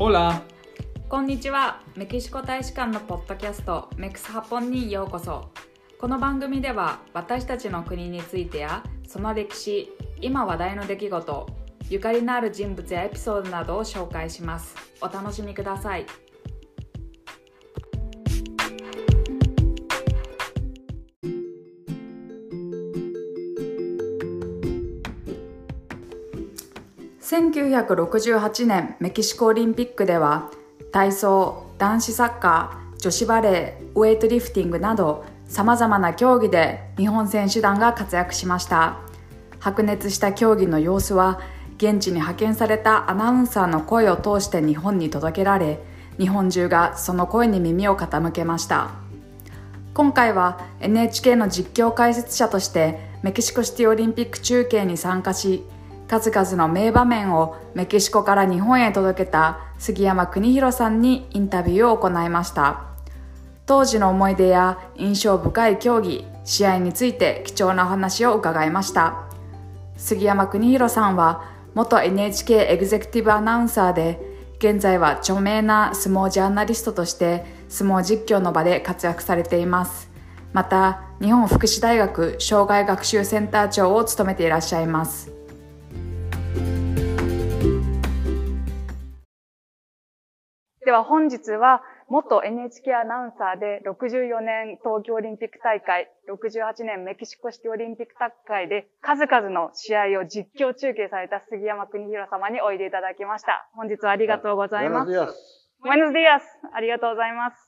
オラこんにちは。メキシコ大使館のポッドキャストメクスハポンにようこそ。この番組では私たちの国についてやその歴史今話題の出来事ゆかりのある人物やエピソードなどを紹介します。お楽しみください。1968年メキシコオリンピックでは体操男子サッカー女子バレーウェイトリフティングなどさまざまな競技で日本選手団が活躍しました。白熱した競技の様子は現地に派遣されたアナウンサーの声を通して日本に届けられ日本中がその声に耳を傾けました。今回は NHK の実況解説者としてメキシコシティオリンピック中継に参加し数々の名場面をメキシコから日本へ届けた杉山邦弘さんにインタビューを行いました。当時の思い出や印象深い競技試合について貴重なお話を伺いました。杉山邦弘さんは元 NHK エグゼクティブアナウンサーで現在は著名な相撲ジャーナリストとして相撲実況の場で活躍されています。また日本福祉大学障害学習センター長を務めていらっしゃいます。では本日は元 NHK アナウンサーで64年東京オリンピック大会、68年メキシコシティオリンピック大会で数々の試合を実況中継された杉山邦弘様においでいただきました。本日はありがとうございます。Buenos días. Buenos días. ありがとうございます。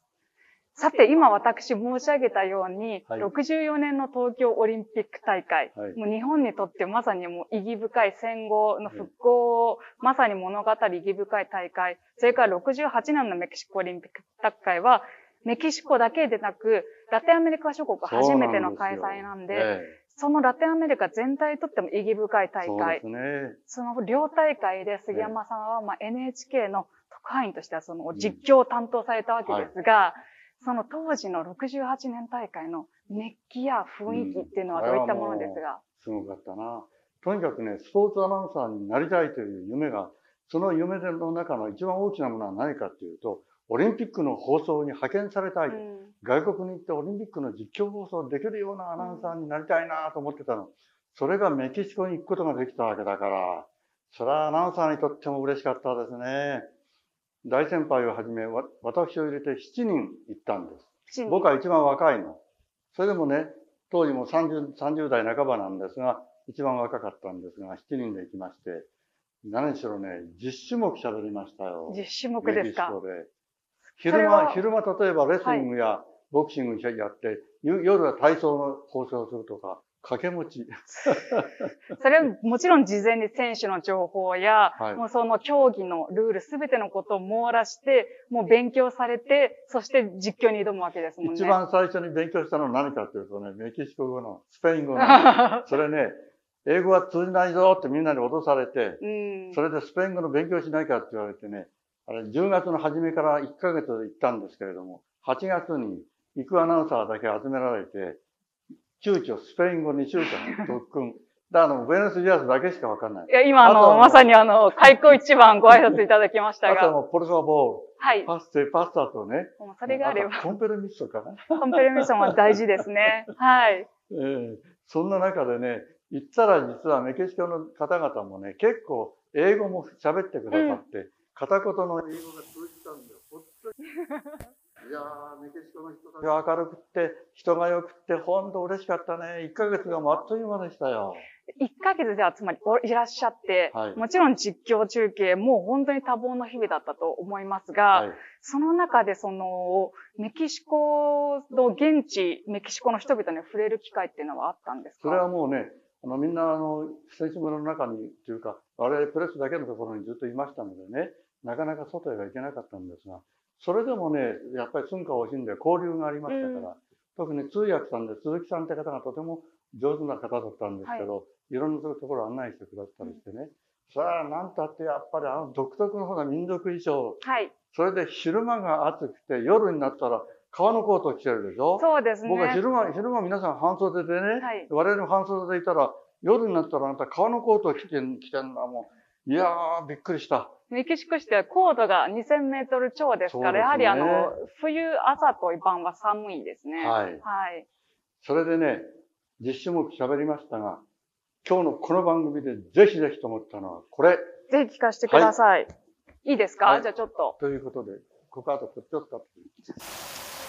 さて、今私申し上げたように、はい、64年の東京オリンピック大会、はい、もう日本にとってまさにもう意義深い戦後の復興を、まさに物語意義深い大会、それから68年のメキシコオリンピック大会は、メキシコだけでなく、ラテンアメリカ諸国初めての開催なんで、そのラテンアメリカ全体にとっても意義深い大会。そね、その両大会で杉山さんは、まあ、NHK の特派員としてはその実況を担当されたわけですが、うんはいその当時の68年大会の熱気や雰囲気っていうのはどういったものですが、うん、すごかったな。とにかくね、スポーツアナウンサーになりたいという夢が、その夢の中の一番大きなものは何かっていうと、オリンピックの放送に派遣されたい。うん、外国に行ってオリンピックの実況放送できるようなアナウンサーになりたいなと思ってたの。それがメキシコに行くことができたわけだから、それはアナウンサーにとっても嬉しかったですね。大先輩をはじめ、私を入れて7人行ったんです。僕は一番若いの。それでもね、当時も 30, 30代半ばなんですが、一番若かったんですが、7人で行きまして、何しろね、10種目喋りましたよ。10種目ですか。昼間、昼間例えばレスリングやボクシングやって、はい、夜は体操の放送をするとか、掛け持ち。それはもちろん事前に選手の情報や、はい、もうその競技のルールすべてのことを網羅して、もう勉強されて、そして実況に挑むわけですもんね。一番最初に勉強したのは何かというとね、メキシコ語のスペイン語の。それね、英語は通じないぞってみんなに脅されて、うん、それでスペイン語の勉強しないかって言われてね、あれ10月の初めから1ヶ月行ったんですけれども、8月に行くアナウンサーだけ集められて、躊躇、スペイン語に躊躇、特訓。だあの、ブエノスジアスだけしかわかんない。いや、今あの、まさにあの、開口一番ご挨拶いただきましたが。あともポルソボール。はい。パステ、パスタとね。もうそれがあれば。コンペルミッソかな。コンペルミッソも大事ですね。はい。ええー、そんな中でね、言ったら実はメキシコの方々もね、結構英語も喋ってくださって、うん、片言の英語が通じたんだよ。本当に。いやー、メキシコの人たちが明るくって、人が良くって、本当嬉しかったね。1ヶ月があっという間でしたよ。1ヶ月ではつまりいらっしゃって、はい、もちろん実況中継も本当に多忙の日々だったと思いますが、はい、その中でその、メキシコの現地、メキシコの人々に触れる機会っていうのはあったんですか？それはもうね、あの、みんなあの、選手村の中に、というか、我々プレスだけのところにずっといましたのでね、なかなか外へは行けなかったんですが、それでもね、やっぱり寸暇を惜しんで交流がありましたから、うん、特に通訳さんで鈴木さんって方がとても上手な方だったんですけど、はい、いろんなところを案内してくださったりしてね、さあ、なんたってやっぱりあの独特の方が民族衣装、はい、それで昼間が暑くて夜になったら革のコートを着てるでしょ？そうですね。僕は昼間、昼間皆さん半袖でね、はい、我々も半袖でいたら、夜になったらあなた革のコートを着て着てるのはもう、いやー、びっくりした。メキシコ市では高度が2000メートル超ですから、ね、やはりあの、冬朝と晩は寒いですね。はい。はい。それでね、実種目喋りましたが、今日のこの番組でぜひぜひと思ったのは、これ。ぜひ聞かせてください。はい、いいですか、はい、じゃあちょっと。ということで、ここあとちょっと。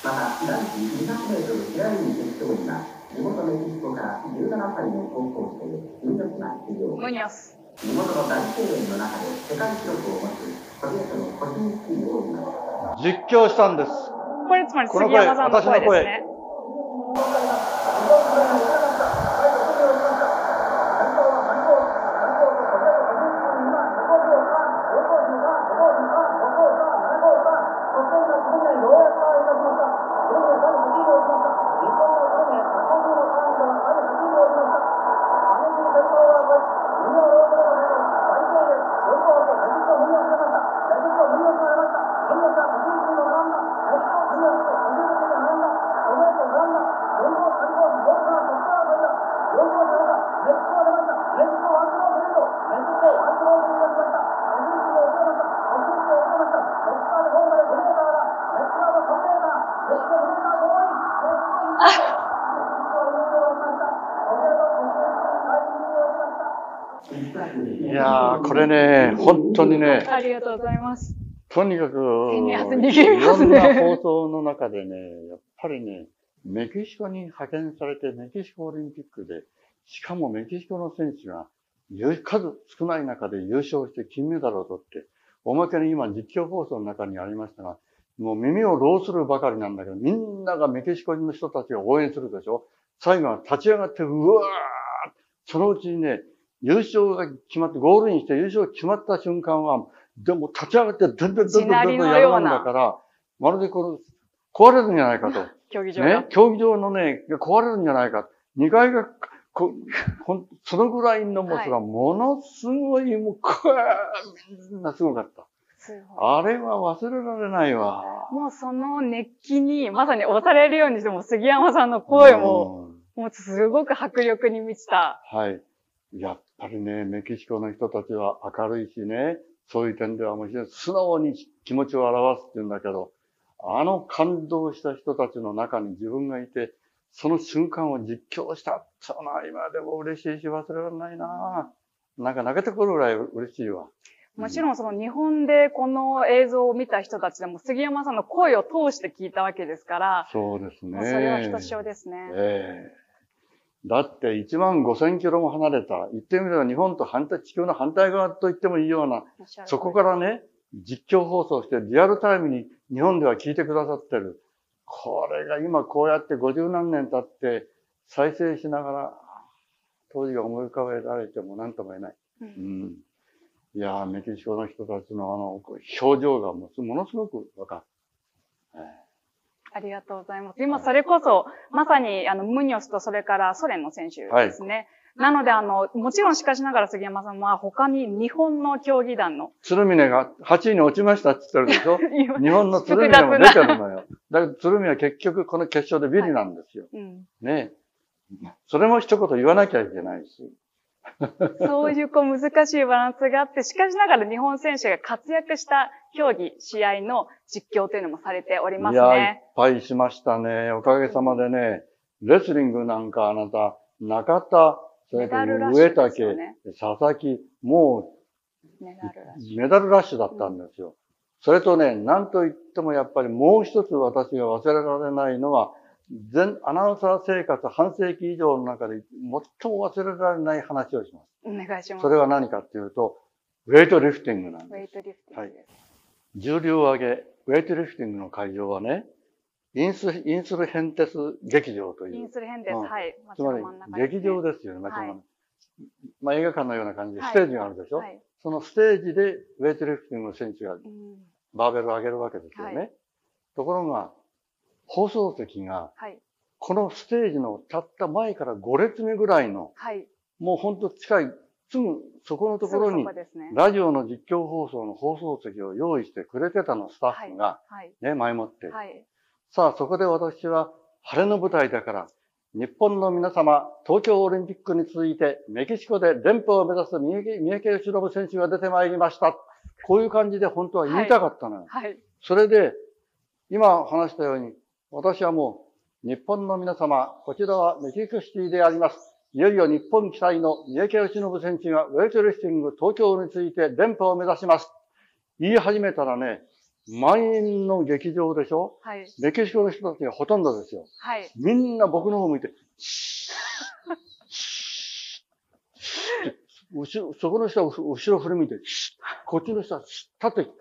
また、男子200メートル平泳ぎ決勝には、地元メキシコから17歳の高校生、ムニョスが出場。ムニョス。地元の大声援の中で世界記録を持つソビエトの個人スキーを実況したんです。これつまり杉山さんの声ですね。れね、本当にね。ありがとうございます。とにかく、いろんな放送の中でね、やっぱりね、メキシコに派遣されてメキシコオリンピックで、しかもメキシコの選手が数少ない中で優勝して金メダルを取って、おまけに今実況放送の中にありましたが、もう耳を浪するばかりなんだけど、みんながメキシコの人たちを応援するでしょ最後は立ち上がって、うわーそのうちにね、優勝が決まって、ゴールインして優勝が決まった瞬間は、でも立ち上がって、どんどんどんどんどんやるもんだから、まるでこの、壊れるんじゃないかと。競技場ね？競技場のね、壊れるんじゃないか。2階が、こ そのぐらいのもつが、ものすごい、もう、こみんなすごかった。あれは忘れられないわ。もうその熱気に、まさに押されるようにしても、杉山さんの声も、もうすごく迫力に満ちた。はい。やっぱりね、メキシコの人たちは明るいしね、そういう点ではもちろん素直に気持ちを表すって言うんだけど、あの感動した人たちの中に自分がいて、その瞬間を実況した。その今でも嬉しいし忘れられないななんか泣けてくるぐらい嬉しいわ。もちろんその日本でこの映像を見た人たちでも杉山さんの声を通して聞いたわけですから、そうですね。それはひとしおですね。ええだって1万5千キロも離れた、言ってみれば日本と反対、地球の反対側と言ってもいいような、そこからね、実況放送してリアルタイムに日本では聞いてくださってる。これが今こうやって50何年経って再生しながら、当時が思い浮かべられても何とも言えない。うん、うん、いやメキシコの人たちのあの、表情がものすごくわかる。ありがとうございます。今それこそ、まさに、あの、ムニョスとそれからソ連の選手ですね。はい、なので、あの、もちろんしかしながら杉山さんは他に日本の競技団の。鶴峰が8位に落ちましたって言ってるでしょ？日本の鶴峰も出てるのよ。だけど鶴峰は結局この決勝でビリなんですよ。はいうん、ねそれも一言言わなきゃいけないし。そういうこう難しいバランスがあって、しかしながら日本選手が活躍した競技、試合の実況というのもされておりますね。いや、いっぱいしましたね。おかげさまでね、レスリングなんかあなた、中田、それから上竹、ね、佐々木、もう、メダルラッシュだったんですよ。うん、それとね、なんといってもやっぱりもう一つ私が忘れられないのは、全、アナウンサー生活半世紀以上の中で最も忘れられない話をします。お願いします。それは何かっていうと、ウェイトリフティングなんです。ウェイトリフティングはい。重量上げ、ウェイトリフティングの会場はね、インス、インスルヘンテス劇場という。インスルヘンテス、うん、はい。つまり、劇場ですよね、街の、はい、まあ映画館のような感じで、ステージがあるでしょ、はい、そのステージでウェイトリフティングの選手がバーベルを上げるわけですよね。はい、ところが、放送席が、このステージのたった前から5列目ぐらいの、はい、もうほんと近い、すぐそこのところに、ラジオの実況放送の放送席を用意してくれてたの、スタッフが、ね、前もって。さあ、そこで私は、晴れの舞台だから、日本の皆様、東京オリンピックに続いて、メキシコで連覇を目指す三重県を忍ぶ選手が出てまいりました。こういう感じで本当は言いたかったのよ。はい。それで、今話したように、私はもう、日本の皆様、こちらはメキシコシティであります。いよいよ日本記載の三宅義信選手がウェイトリフティング東京について連覇を目指します。言い始めたらね、満員の劇場でしょ？はい。メキシコの人たちがほとんどですよ。はい。みんな僕の方向いて、後ろ、そこの人は後ろ振り向いて、こっちの人は立って、って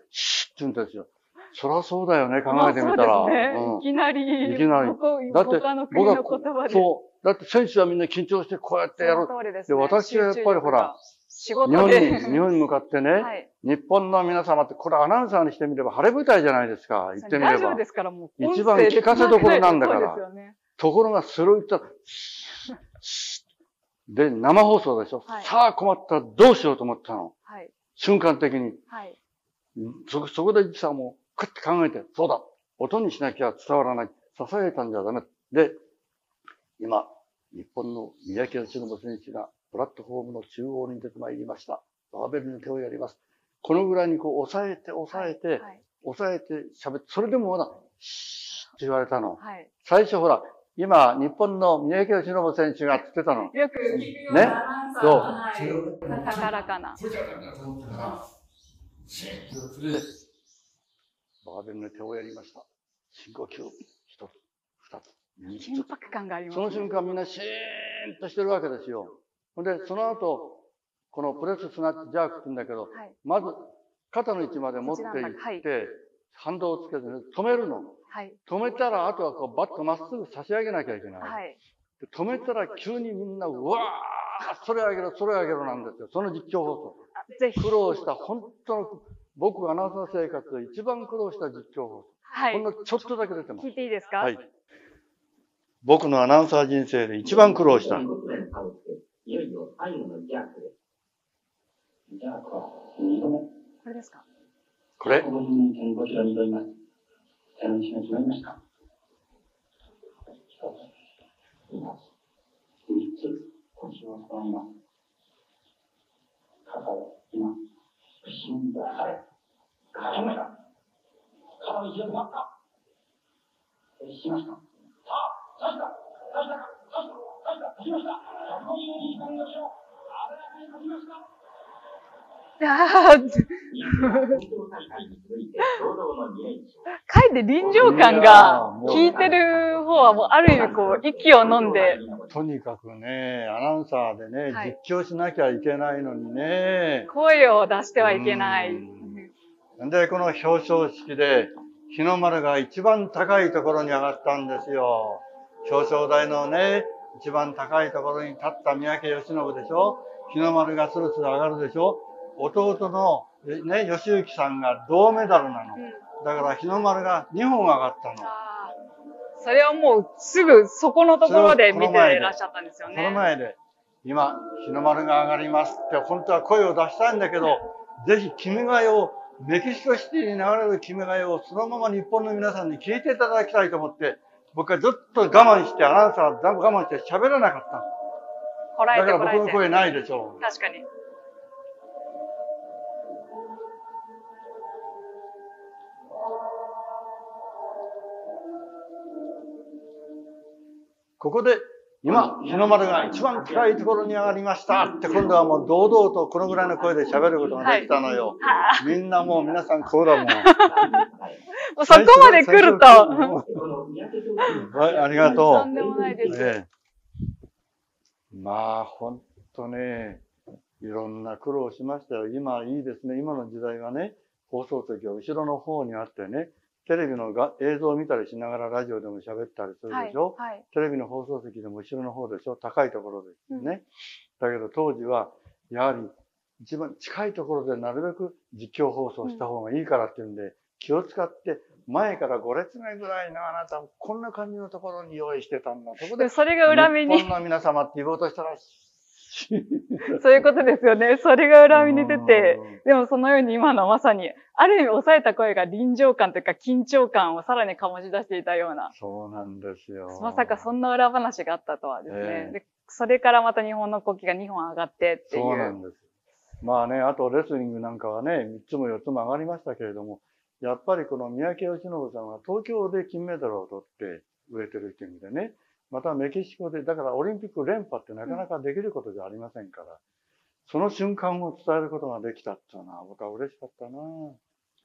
言うんですよ。そりゃそうだよね、考えてみたら。まあそうですね。うんいきなり、いきなりここだって他の国の言葉で。そう。だって選手はみんな緊張してこうやってやる。ですでね私はやっぱりほら、仕日本に。日本に向かってね、はい。日本の皆様って、これアナウンサーにしてみれば晴れ舞台じゃないですか。言ってみればラジオで。すからもう、一番聞かせどころなんだから ね。ところがそれを言ったら、で、生放送でしょ、はいさあ困ったらどうしようと思ったの。はい。瞬間的に。はい。そ、そこでさ、もう、くって考えて、そうだ音にしなきゃ伝わらない。支えたんじゃダメ。で、今、日本の三宅義信選手がプラットフォームの中央に出てまいりました。バーベルに手をやります。このぐらいにこう押さえて押さえて、はい。押さえて喋って、それでもまだ、シーッって言われたの。はい。最初ほら、今、日本の三宅義信選手がって言ってたの。よく、ねそうはい。高らかな。これじゃダメだと思ったから、シーッとそれで、バーベルに手をやりました。深呼吸、一つ、二つ。緊迫感がありますその瞬間みんなシーンとしてるわけですよ。ほんで、その後、このプレススナッチジャークって言うんだけど、はい。まず、肩の位置まで持っていって、反動をつけて、ね、止めるの。はい。止めたら、あとはこうバッとまっすぐ差し上げなきゃいけない。はい。で止めたら急にみんな、うわーそれあげろ、それあげろなんですよ。その実況放送。あぜひ。苦労した、本当の、僕がアナウンサー生活で一番苦労した実況放送。はいほん。のちょっとだけ出てます聞。いていいですか？はい。僕のアナウンサー人生で一番苦労した。15年倒して、いよいよ最後のジャークです。ジャークは2度目。これですかこれままりました。一つ、二つ、三つ、腰を揃えます。肩を今、後ろに出され、った。決しました。さ あ、刺した、刺した、刺した、刺した、刺しました。122番の後ろ、鮮やかに刺しました。ああ、東京大会に続いて堂々の2連勝。かえって臨場感が、聞いてる方はもうある意味こう、息を飲んで、とにかくね、アナウンサーでね、はい実況しなきゃいけないのにね。声を出してはいけない。んで、この表彰式で、日の丸が一番高いところに上がったんですよ。表彰台のね、一番高いところに立った三宅義信でしょ？日の丸がスルスル上がるでしょ？弟の、ね、義行さんが銅メダルなの。だから日の丸が2本上がったの。それをもうすぐそこのところで見ていらっしゃったんですよそね。の前で、今、日の丸が上がりますって、本当は声を出したいんだけど、ぜひ、君が代を、メキシコシティに流れる君が代を、そのまま日本の皆さんに聞いていただきたいと思って、僕はずっと我慢して、アナウンサーは我慢して喋らなかったの。こらえだからてこらえて。僕の声ないでしょう。確かに。ここで、今、日の丸が一番高いところに上がりましたって、今度はもう堂々とこのぐらいの声で喋ることができたのよ。はみんなもう皆さんこうだもん。あ もうそこまで来ると。はい、ありがとう。とんでもないです。ええ。まあ、ほんとね、いろんな苦労をしましたよ。今いいですね。今の時代はね、放送席が後ろの方にあってね、テレビのが映像を見たりしながらラジオでも喋ったりするはいでしょ、。はい。テレビの放送席でも後ろの方でしょ？高いところですね。だけど当時は、やはり一番近いところでなるべく実況放送した方がいいからっていうんで、気を使って前から5列目ぐらいのあなた、こんな感じのところに用意してたんだ。そこでで、それが裏目に日、本の皆様って言おうとしたら、そういうことですよね。それが裏目に出て、うんでもそのように今のまさに、ある意味抑えた声が臨場感というか緊張感をさらに醸し出していたような。そうなんですよ。まさかそんな裏話があったとはですね。ええでそれからまた日本の国旗が2本上がってっていう。そうなんです。まあね、あとレスリングなんかはね、3つも4つも上がりましたけれども、やっぱりこの三宅義信さんは東京で金メダルを取ってウエイトリフティングでね、またメキシコで、だからオリンピック連覇ってなかなかできることじゃありませんから、その瞬間を伝えることができたっていうのは僕は嬉しかったな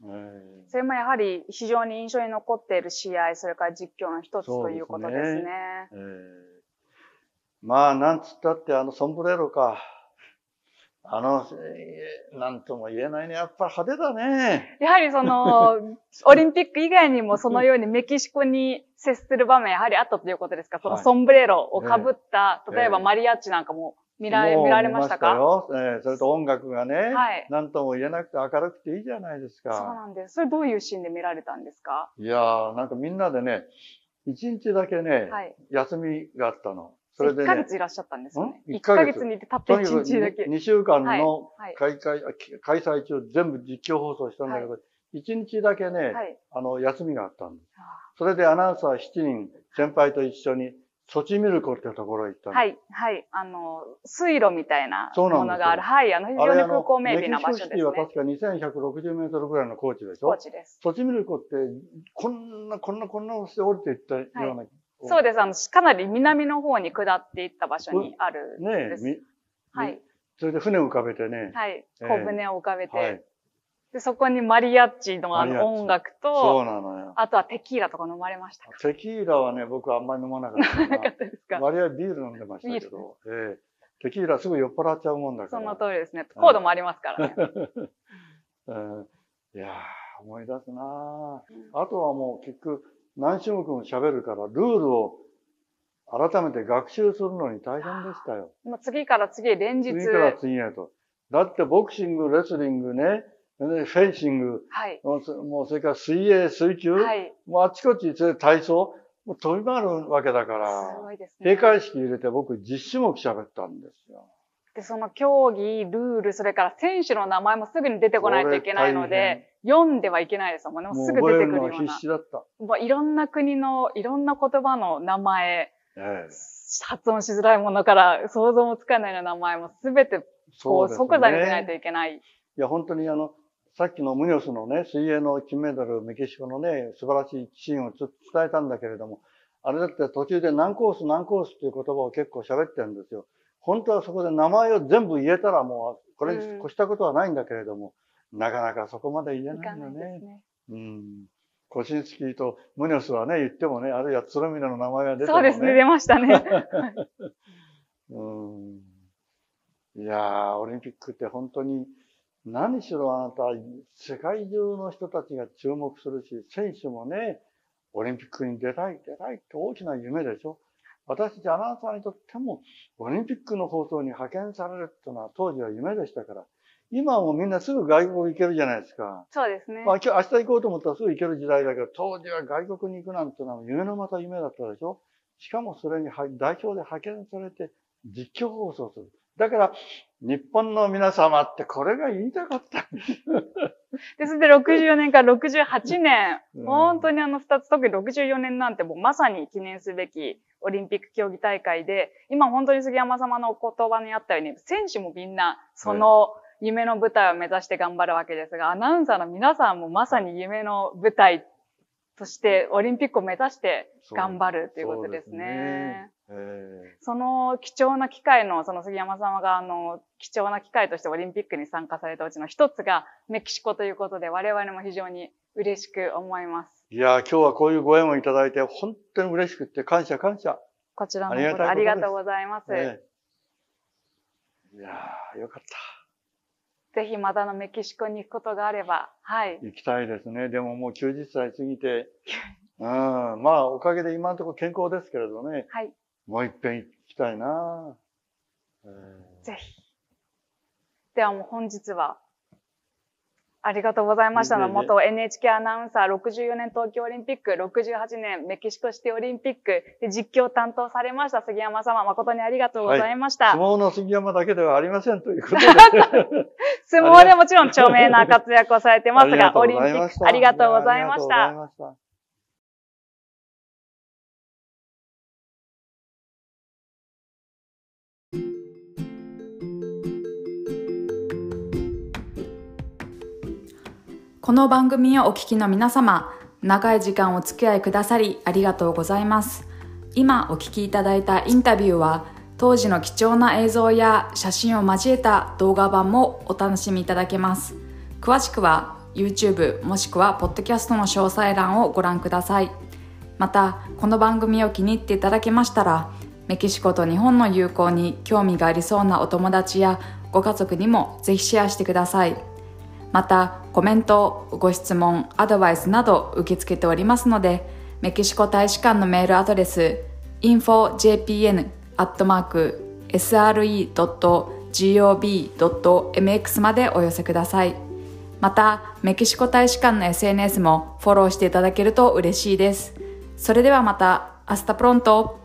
えーそれもやはり非常に印象に残っている試合、それから実況の一つということですね。えーまあ、なんつったってあのソンブレロか。あの、えーなんとも言えないね。やっぱ派手だね。やはりその、オリンピック以外にもそのようにメキシコに接する場面やはりあったということですか？そのはいソンブレロをかぶった、ええ例えばマリアッチなんかも見られ、見られましたか？見よ。えーそれと音楽がね、はいなんとも言えなくて明るくていいじゃないですそうか。なんです。それどういうシーンで見られたんですか？いやー、なんかみんなでね、一日だけね、はい。休みがあったの。それで1ヶね、月いらっしゃったんですよね。ん？1 1ヶ月にいてたった1とにかく日だけ。2週間のはい。開会、あき開催中全部実況放送したんだけど、一日だけね、はい。あの、休みがあったんです。あそれでアナウンサー7人、先輩と一緒に、ソチミルコってところへ行ったの。はい。はい。あの、水路みたいなものがある。はい。あの、非常に風光明媚な場所ですね。メキシコシティは確か2160メートルぐらいの高地でしょ？高知です。ソチミルコって、こんな、こんな、こんなして降りていったような。そうです。あの、かなり南の方に下っていった場所にあるんです。ねはい。それで船を浮かべてね。はい。ええ小舟を浮かべて、はい。で、そこにマリアッチのあの音楽そと、うなのよ。あとはテキーラとか飲まれましたか？テキーラはね、僕はあんまり飲まなかったな。なかったですか？割合ビール飲んでましたけど、ええテキーラすぐ酔っ払っちゃうもんだから。その通りですね。コードもありますからね。うんいやー、思い出すなーあとはもう結局何種目も喋るから、ルールを改めて学習するのに大変でしたよ。もう次から次へ連日。次から次へと。だってボクシング、レスリングね、でフェンシング、はい。もうそれから水泳、水球、はい。もうあちこち、それ体操、もう飛び回るわけだかすら、ごいですね。閉会式入れて僕10種目喋ったんですよ。で、その競技、ルール、それから選手の名前もすぐに出てこないといけないので、読んではいけないですもんね。もうもうすぐ出てくるような。必死だった。もういろんな国の、いろんな言葉の名前、ええ発音しづらいものから想像もつかないような名前もすべてこう即座に出ないといけない。いや、本当にあの、さっきのムニョスのね、水泳の金メダル、メキシコのね、素晴らしいシーンを伝えたんだけれども、あれだって途中で何コース何コースっていう言葉を結構喋ってるんですよ。本当はそこで名前を全部言えたらもう、これに越したことはないんだけれども、なかなかそこまで言えないよね。ね。うん。コシンスキーとムニョスはね、言ってもね、あるいはツロミナの名前が出てもね。そうですね、出ましたね。うんいやー、オリンピックって本当に、何しろあなた、世界中の人たちが注目するし、選手もね、オリンピックに出たい、出たいって大きな夢でしょ。私たちアナウンサーにとっても、オリンピックの放送に派遣されるっていうのは当時は夢でしたから、今はもうみんなすぐ外国行けるじゃないですか。そうですね。まあ今日、明日行こうと思ったらすぐ行ける時代だけど、当時は外国に行くなんてのは夢のまた夢だったでしょ？しかもそれには代表で派遣されて実況放送する。だから、日本の皆様ってこれが言いたかった。で、それで64年から68年、うん本当にあの二つ、特に64年なんてもうまさに記念すべきオリンピック競技大会で、今本当に杉山様のお言葉にあったように、選手もみんなその夢の舞台を目指して頑張るわけですが、アナウンサーの皆さんもまさに夢の舞台としてオリンピックを目指して頑張るということですね。その貴重な機会の、その杉山様が、あの、貴重な機会としてオリンピックに参加されたうちの一つがメキシコということで、我々も非常に嬉しく思います。えいやー、今日はこういうご縁をいただいて、本当に嬉しくって感謝感謝。こちらのありがたいことありがとうございます。ええいやー、よかった。ぜひまたあのメキシコに行くことがあれば、はい。行きたいですね。でももう90歳過ぎて、うん、まあおかげで今のところ健康ですけれどね、はい。もう一遍行きたいな、ええぜひ。ではもう本日は、ありがとうございましたの。元 NHK アナウンサー64年東京オリンピック、68年メキシコシティオリンピックで実況を担当されました杉山様、誠にありがとうございました。相撲の杉山だけではありませんということで。相撲でもちろん著名な活躍をされてますが、オありリンピックありがとうございましありがとうございた。ました。この番組をお聞きの皆様、長い時間お付き合いくださりありがとうございます。今お聞きいただいたインタビューは、当時の貴重な映像や写真を交えた動画版もお楽しみいただけます。詳しくは YouTube もしくは Podcast の詳細欄をご覧ください。また、この番組を気に入っていただけましたら、メキシコと日本の友好に興味がありそうなお友達やご家族にもぜひシェアしてください。また、コメント、ご質問、アドバイスなど受け付けておりますので、メキシコ大使館のメールアドレス、infojpn.sre.gov.mx までお寄せください。また、メキシコ大使館の SNS もフォローしていただけると嬉しいです。それではまた、 hasta pronto